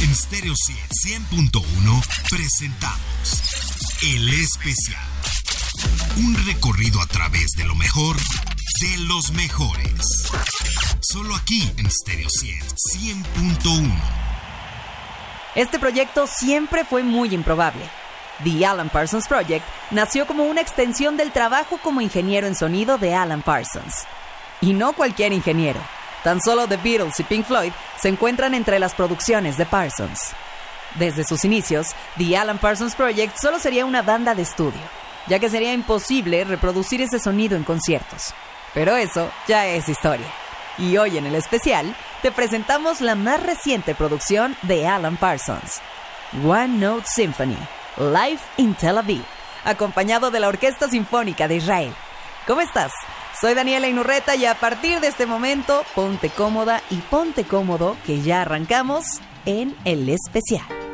En Stereo 100.1 presentamos El Especial. Un recorrido a través de lo mejor de los mejores. Solo aquí en Stereo 100.1. Este proyecto siempre fue muy improbable. The Alan Parsons Project nació como una extensión del trabajo como ingeniero en sonido de Alan Parsons. Y no cualquier ingeniero. Tan solo The Beatles y Pink Floyd se encuentran entre las producciones de Parsons. Desde sus inicios, The Alan Parsons Project solo sería una banda de estudio, ya que sería imposible reproducir ese sonido en conciertos. Pero eso ya es historia. Y hoy en el especial te presentamos la más reciente producción de Alan Parsons, One Note Symphony, Live in Tel Aviv, acompañado de la Orquesta Sinfónica de Israel. ¿Cómo estás? Soy Daniela Inurreta y a partir de este momento, ponte cómoda y ponte cómodo que ya arrancamos en el especial.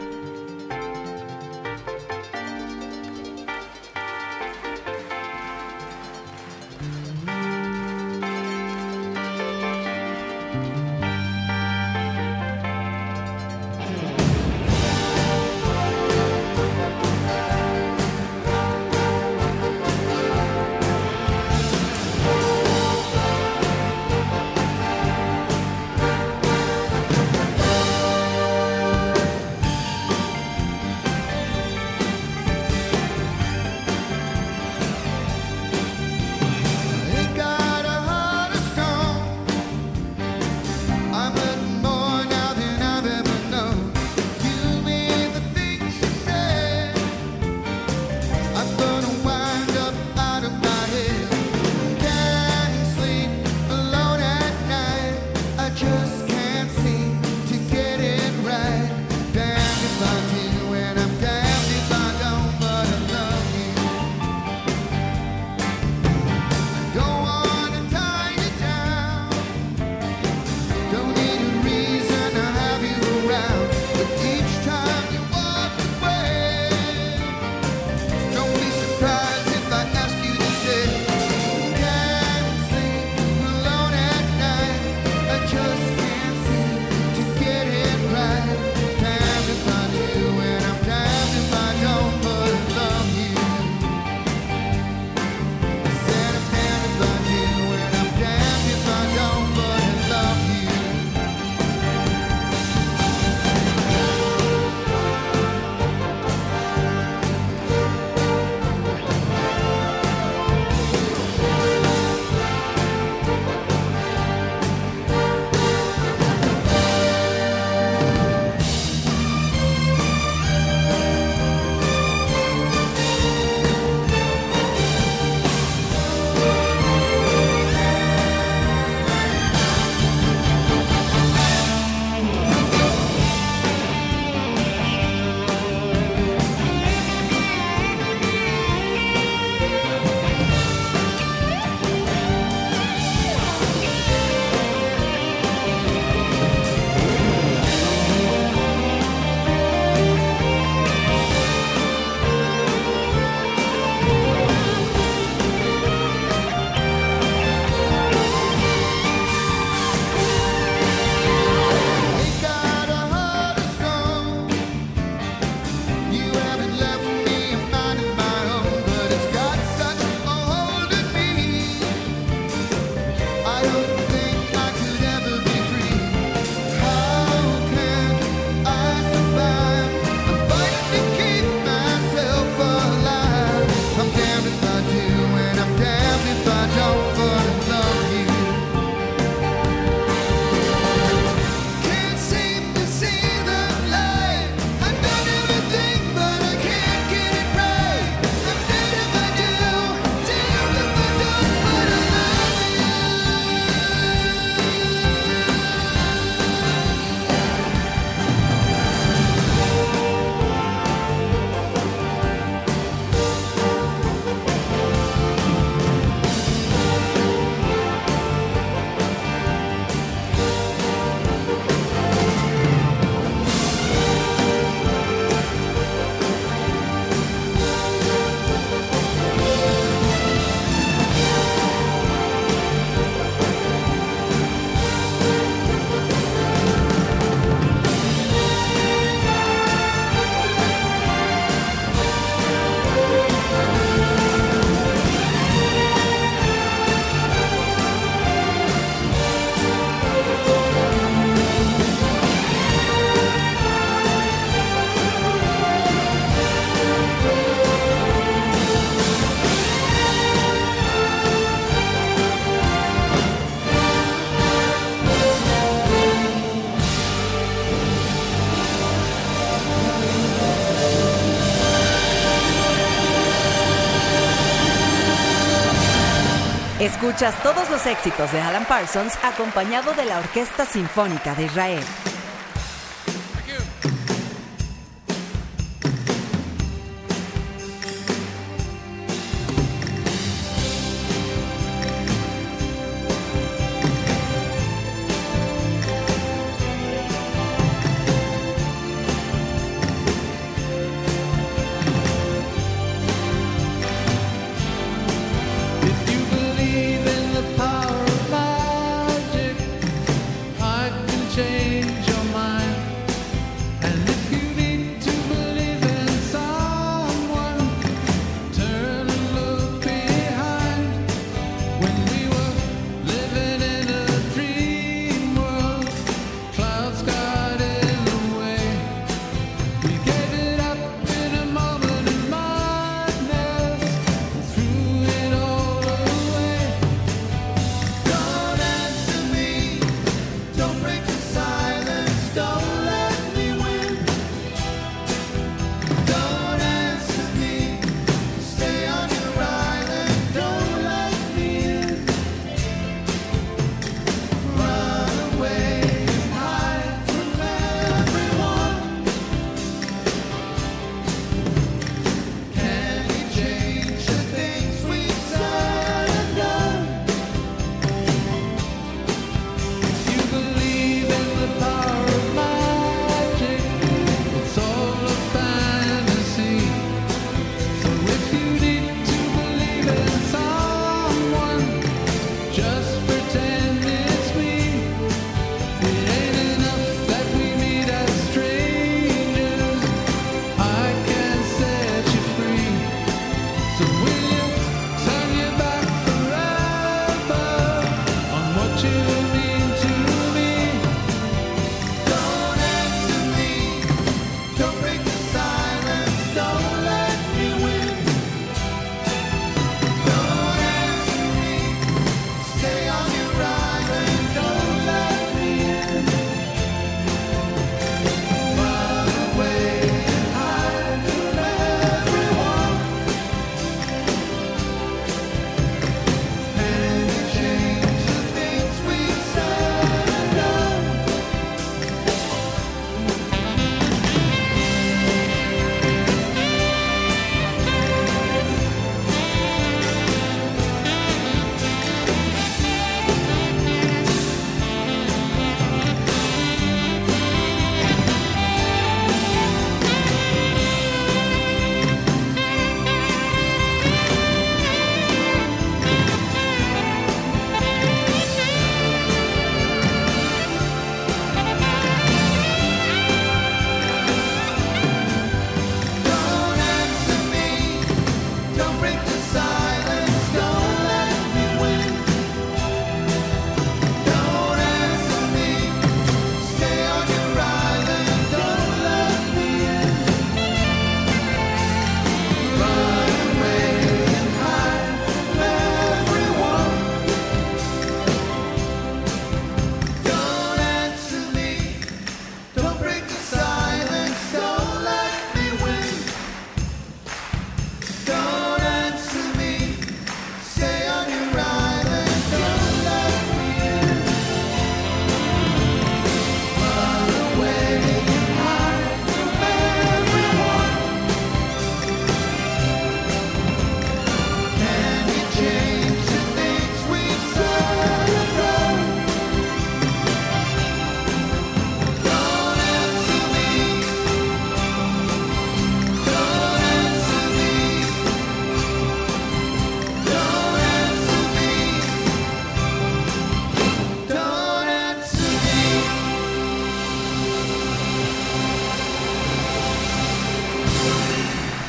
Escuchas todos los éxitos de Alan Parsons acompañado de la Orquesta Sinfónica de Israel.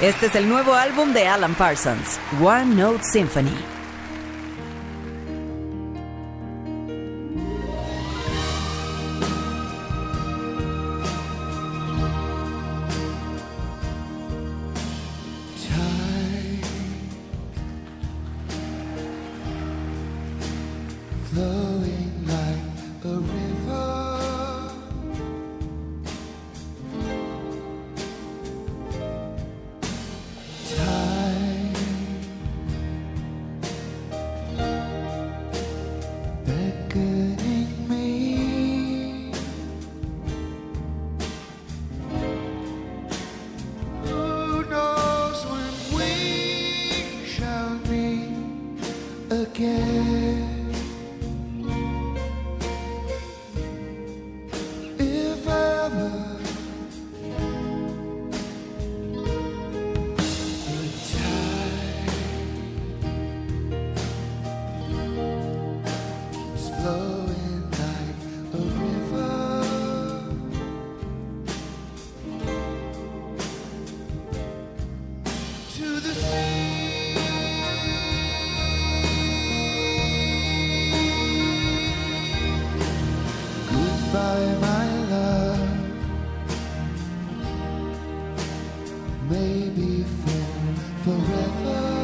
Este es el nuevo álbum de Alan Parsons, One Note Symphony. Maybe for forever.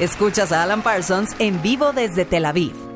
Escuchas a Alan Parsons en vivo desde Tel Aviv.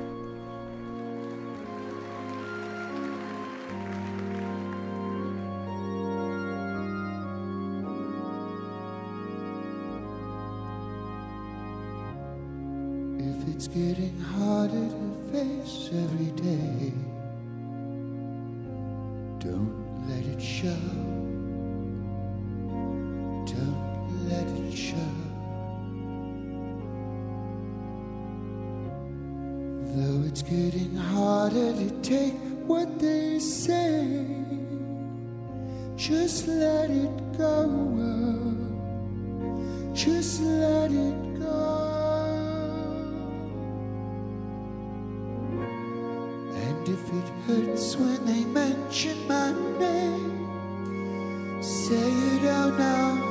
And if it hurts when they mention my name, say it out loud.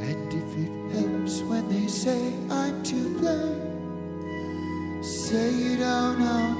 And if it helps when they say I'm to blame, say it out loud.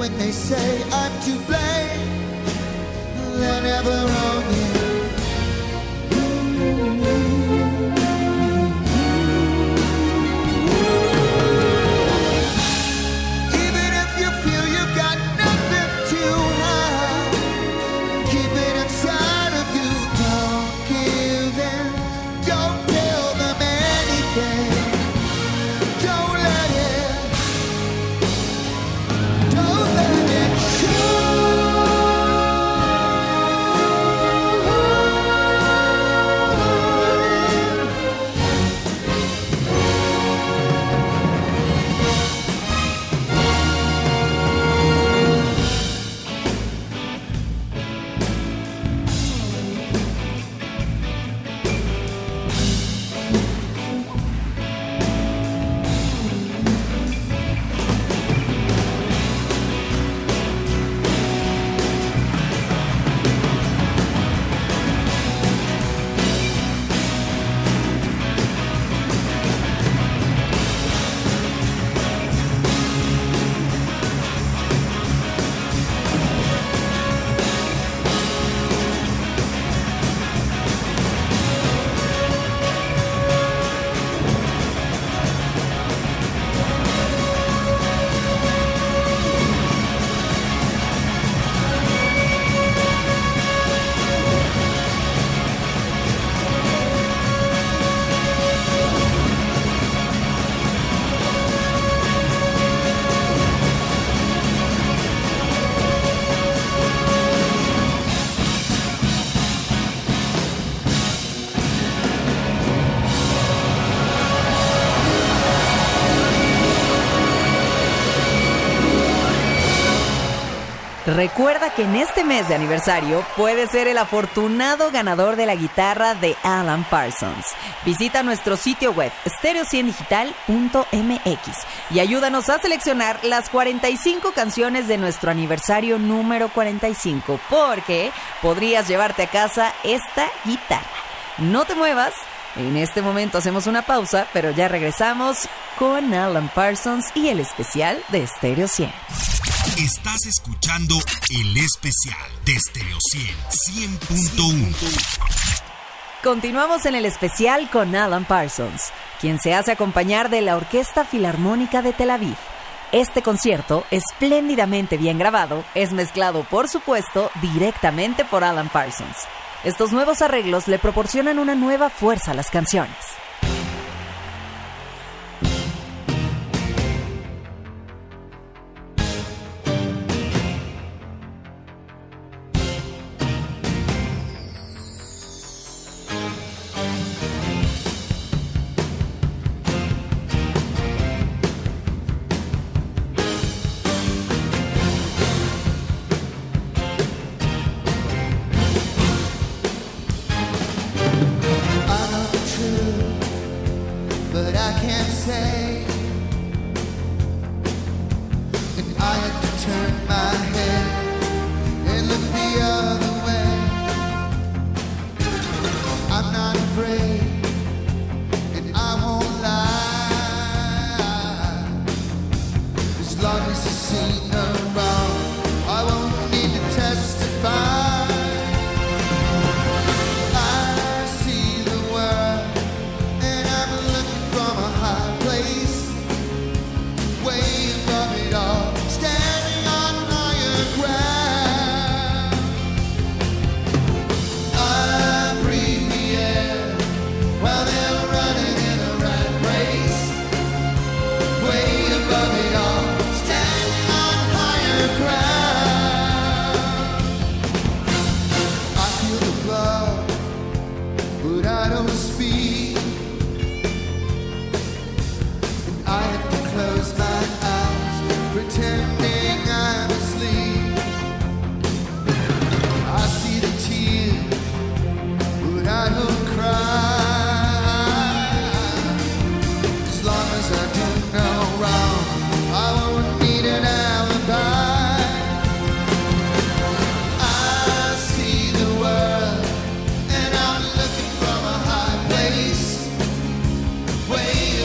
When they say I'm to blame, let ever own Recuerda que en este mes de aniversario puedes ser el afortunado ganador de la guitarra de Alan Parsons. Visita nuestro sitio web stereo100digital.mx y ayúdanos a seleccionar las 45 canciones de nuestro aniversario número 45 porque podrías llevarte a casa esta guitarra. No te muevas. En este momento hacemos una pausa, pero ya regresamos con Alan Parsons y el especial de Stereo 100. Estás escuchando el especial de Stereo 100 100.1. Continuamos en el especial con Alan Parsons, quien se hace acompañar de la Orquesta Filarmónica de Tel Aviv. Este concierto, espléndidamente bien grabado, es mezclado, por supuesto, directamente por Alan Parsons. Estos nuevos arreglos le proporcionan una nueva fuerza a las canciones. say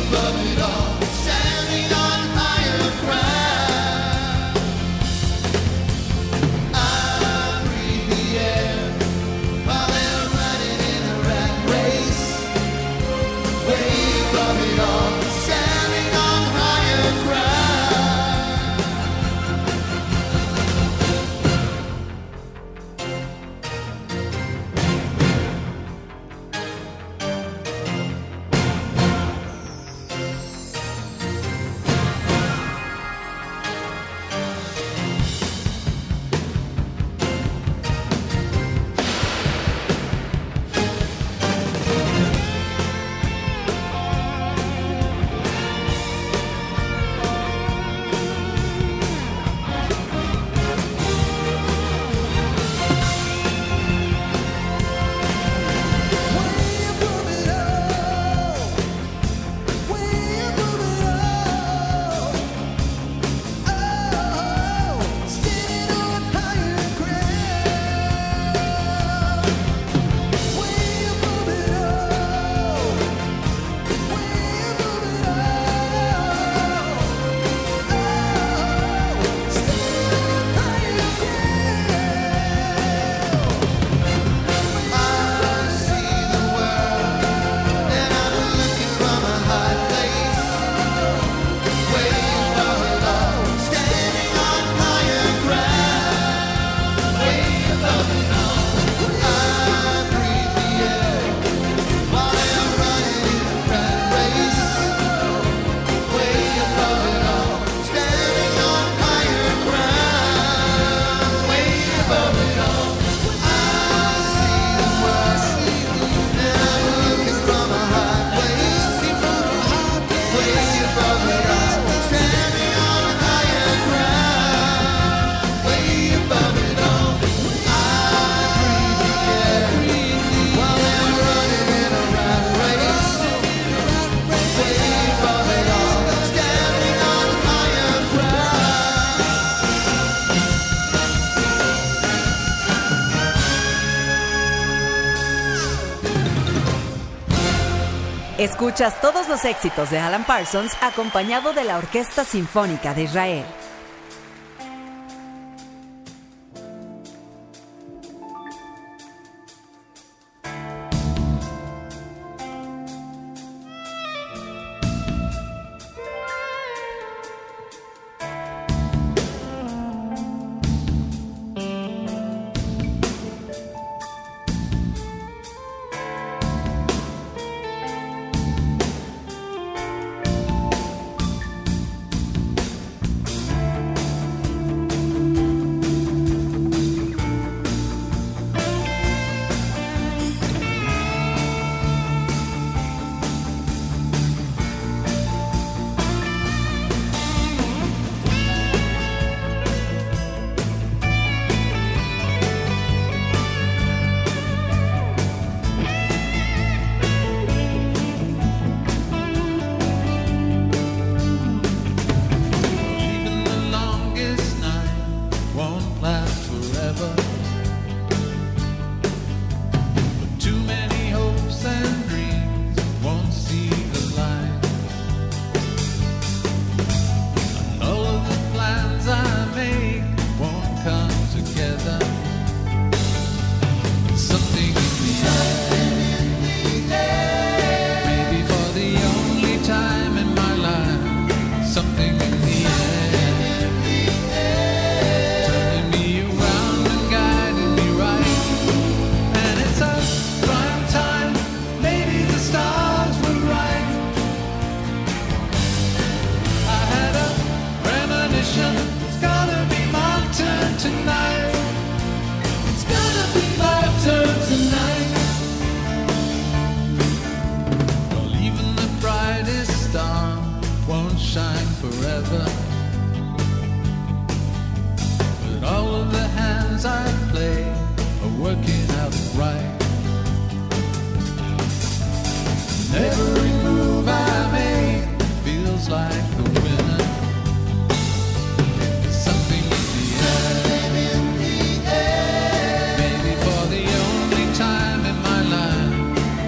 above it all. Escuchas todos los éxitos de Alan Parsons acompañado de la Orquesta Sinfónica de Israel.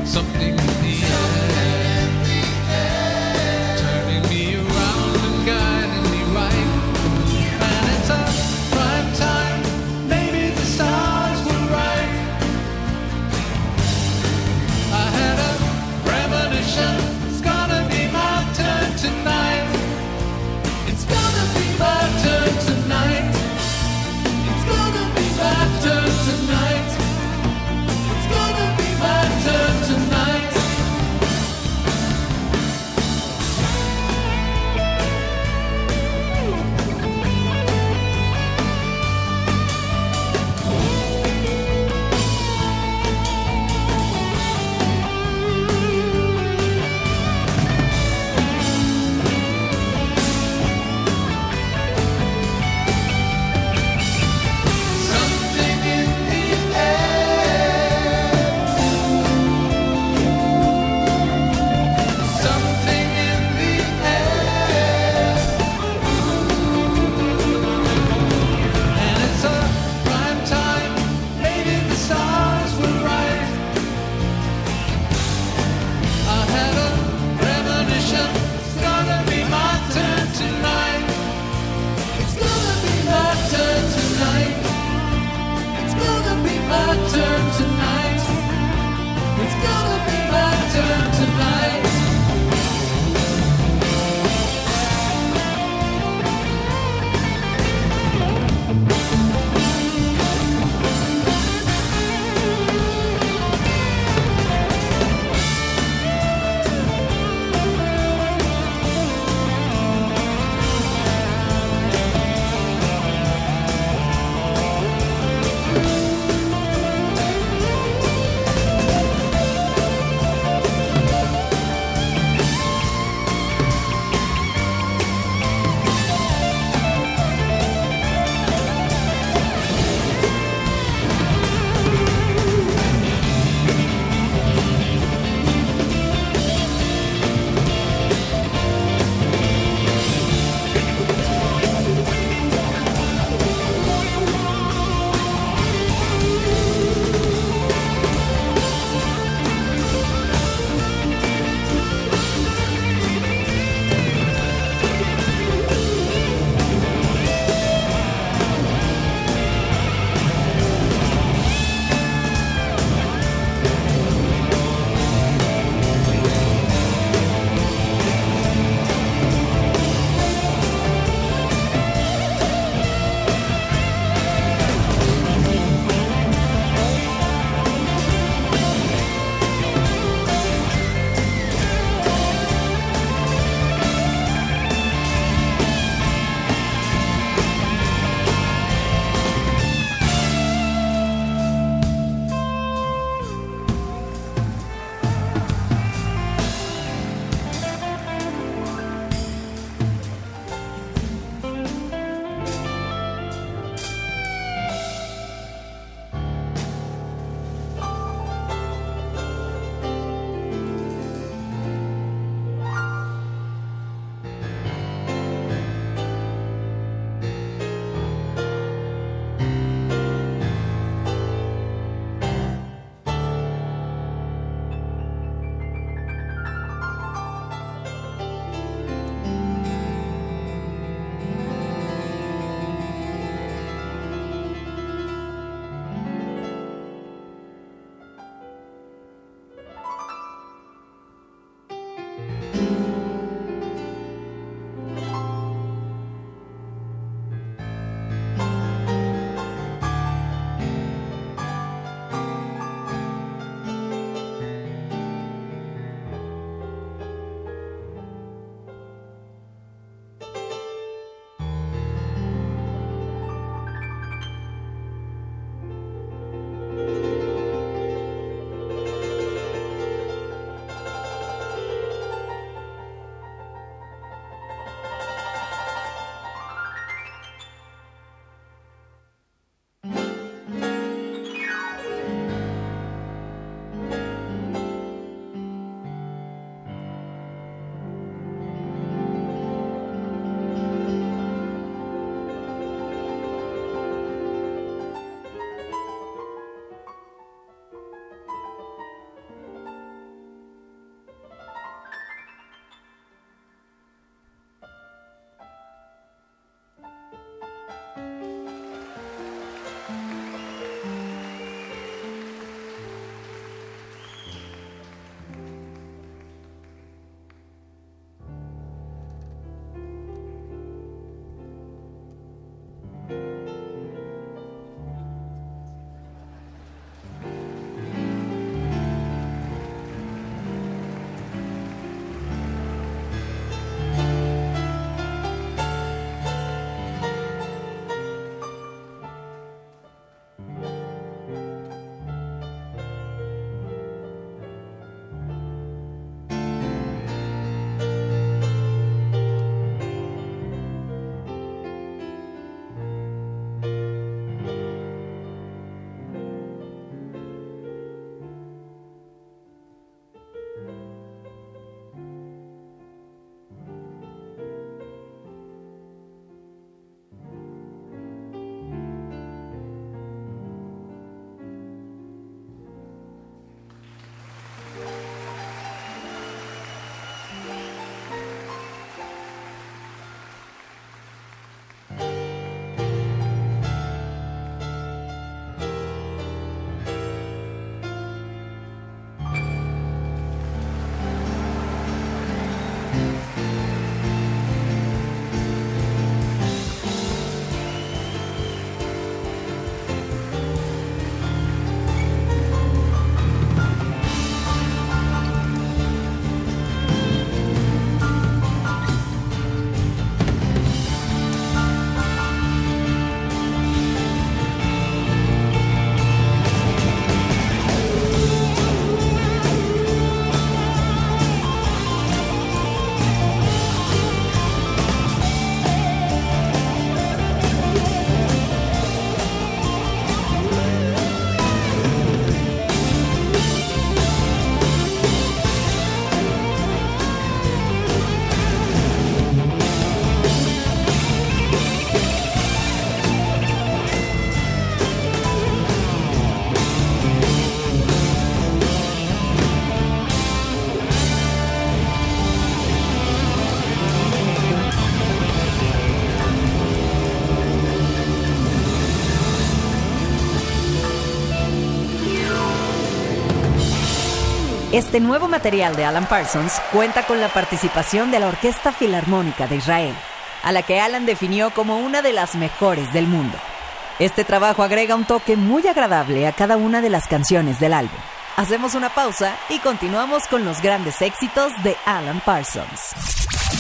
something Este nuevo material de Alan Parsons cuenta con la participación de la Orquesta Filarmónica de Israel, a la que Alan definió como una de las mejores del mundo. Este trabajo agrega un toque muy agradable a cada una de las canciones del álbum. Hacemos una pausa y continuamos con los grandes éxitos de Alan Parsons.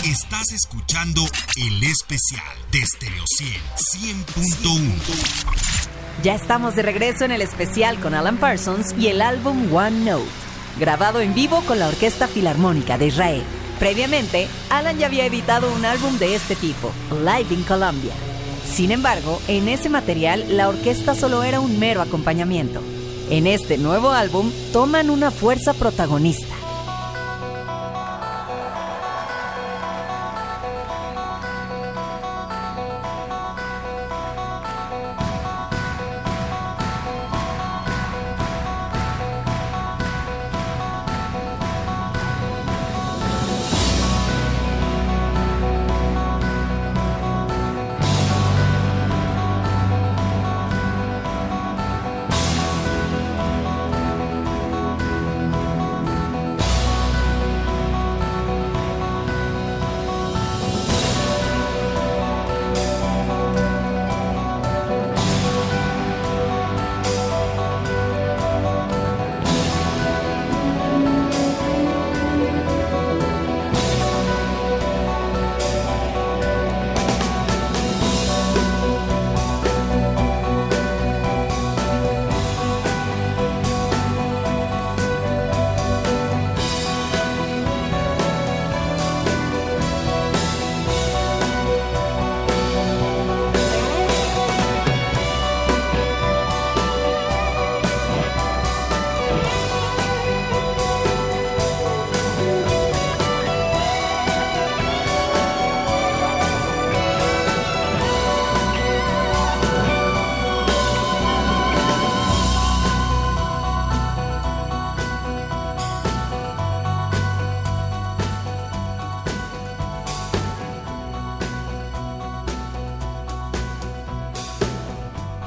Estás escuchando el especial de Stereo 100 100.1. Ya estamos de regreso en el especial con Alan Parsons y el álbum One Note, grabado en vivo con la Orquesta Filarmónica de Israel. Previamente, Alan ya había editado un álbum de este tipo, Live in Colombia. Sin embargo, en ese material la orquesta solo era un mero acompañamiento. En este nuevo álbum toman una fuerza protagonista.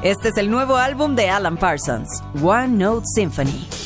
Este es el nuevo álbum de Alan Parsons, One Note Symphony.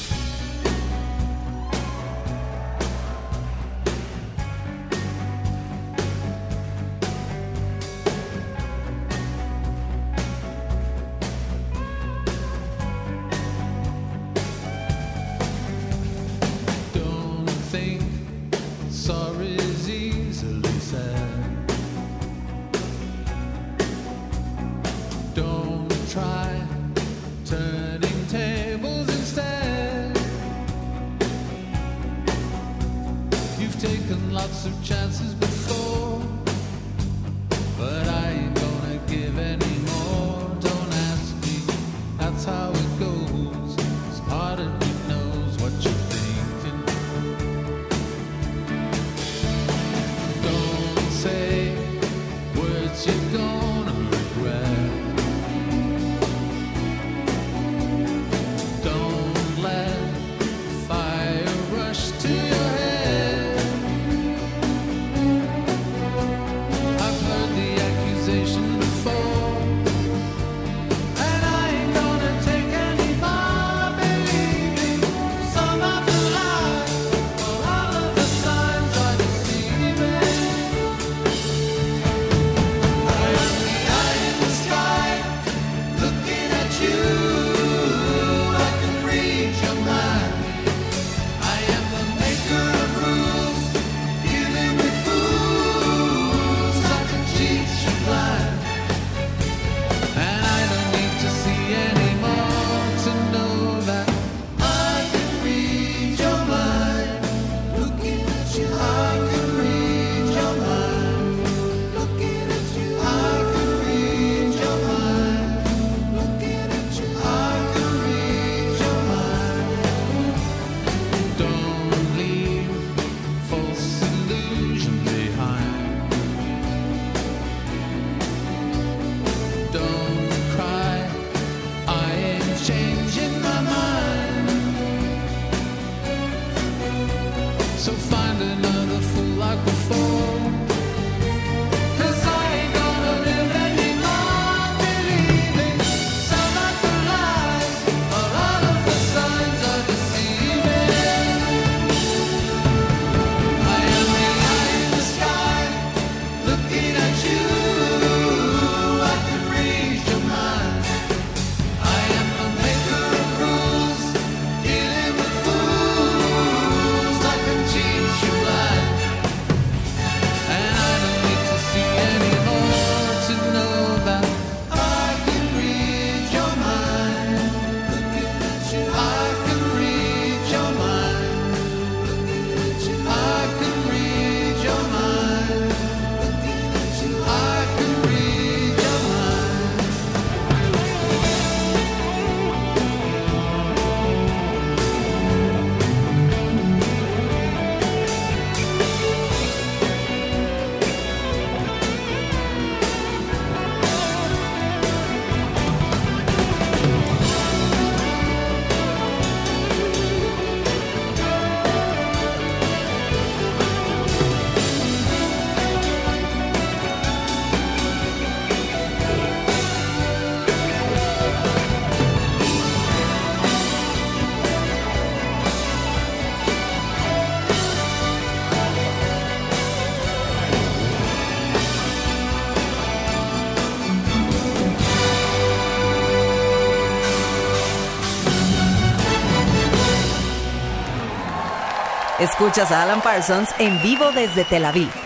Escuchas a Alan Parsons en vivo desde Tel Aviv.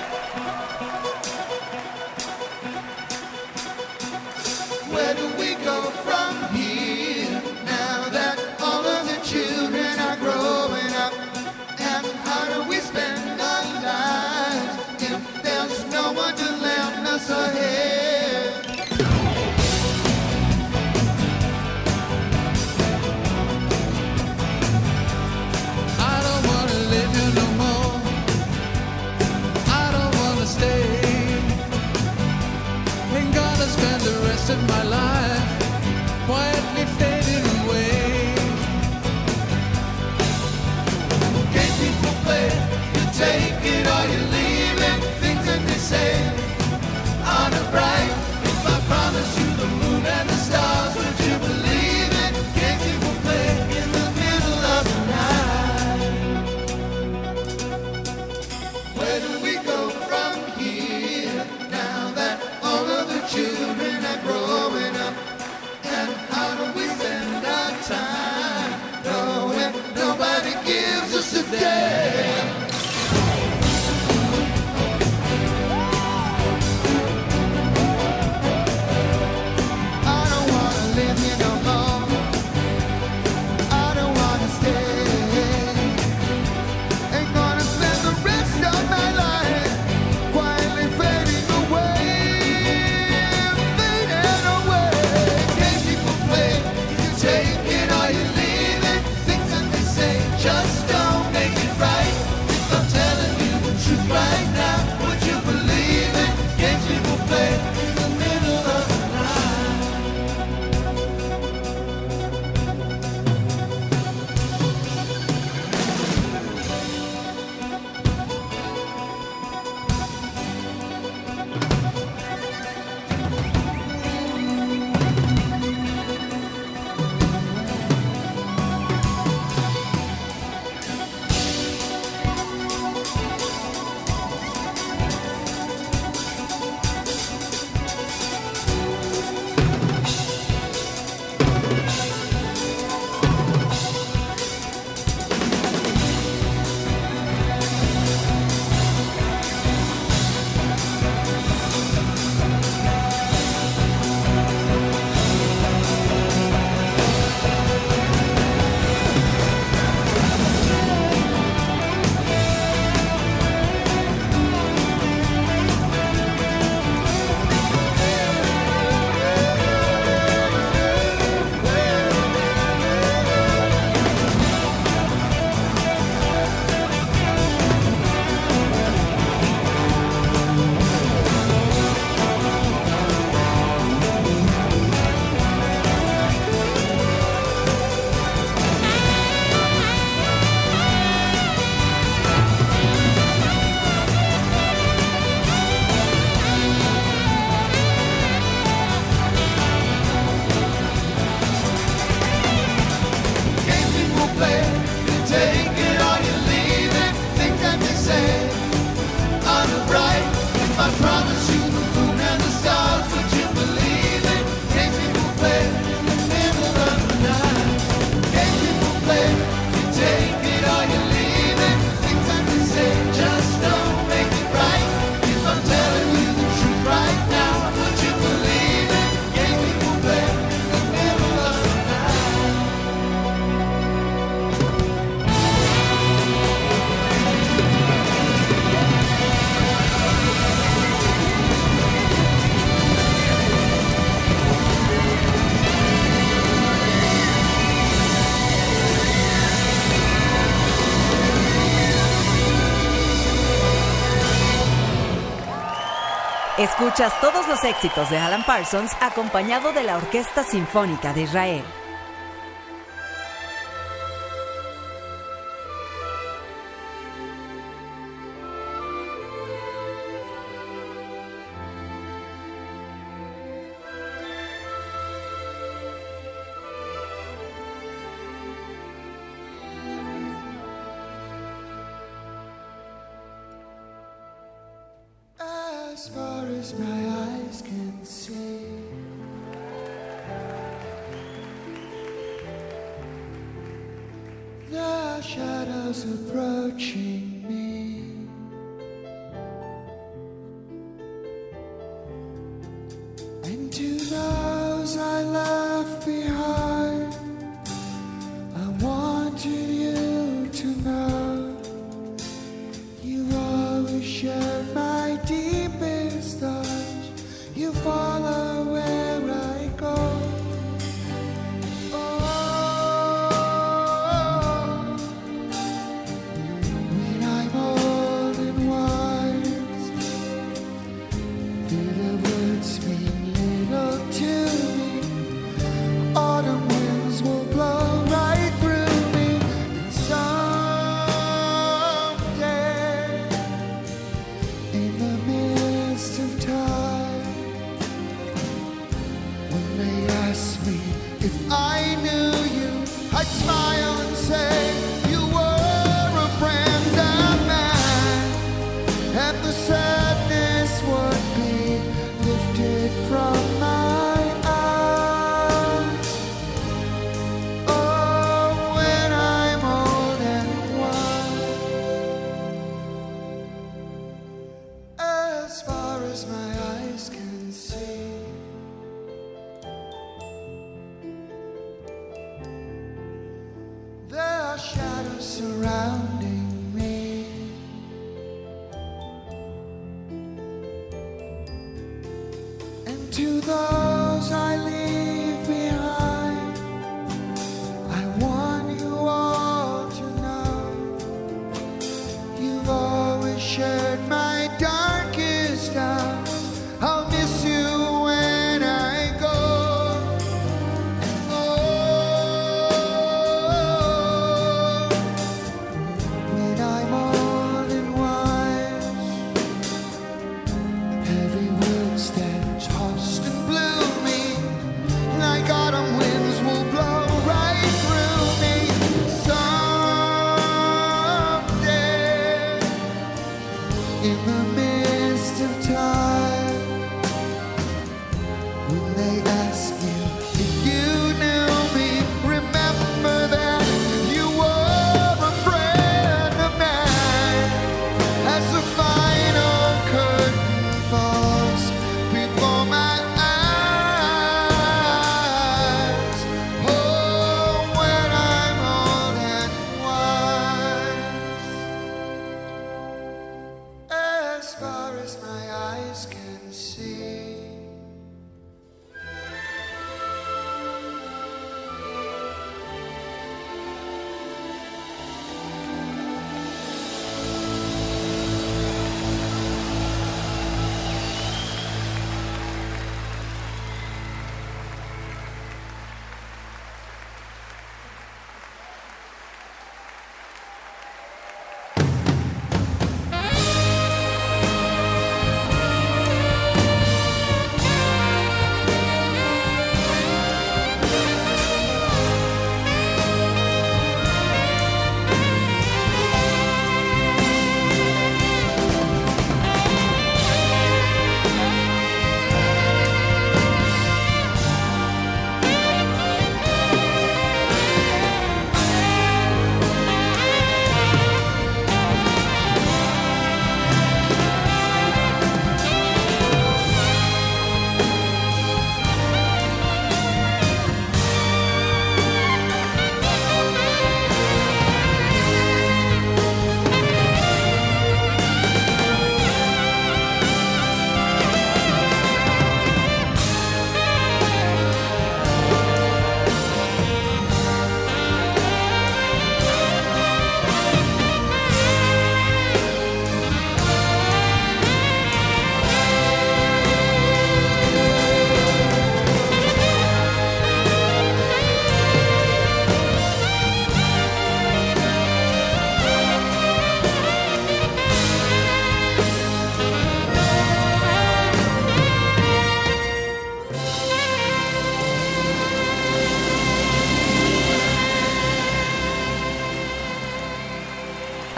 Escuchas todos los éxitos de Alan Parsons acompañado de la Orquesta Sinfónica de Israel.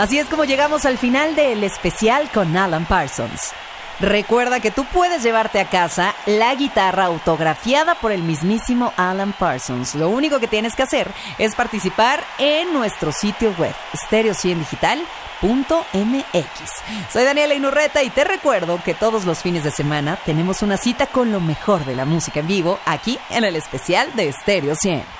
Así es como llegamos al final del especial con Alan Parsons. Recuerda que tú puedes llevarte a casa la guitarra autografiada por el mismísimo Alan Parsons. Lo único que tienes que hacer es participar en nuestro sitio web, stereo100digital.mx. Soy Daniela Inurreta y te recuerdo que todos los fines de semana tenemos una cita con lo mejor de la música en vivo aquí en el especial de Stereo 100.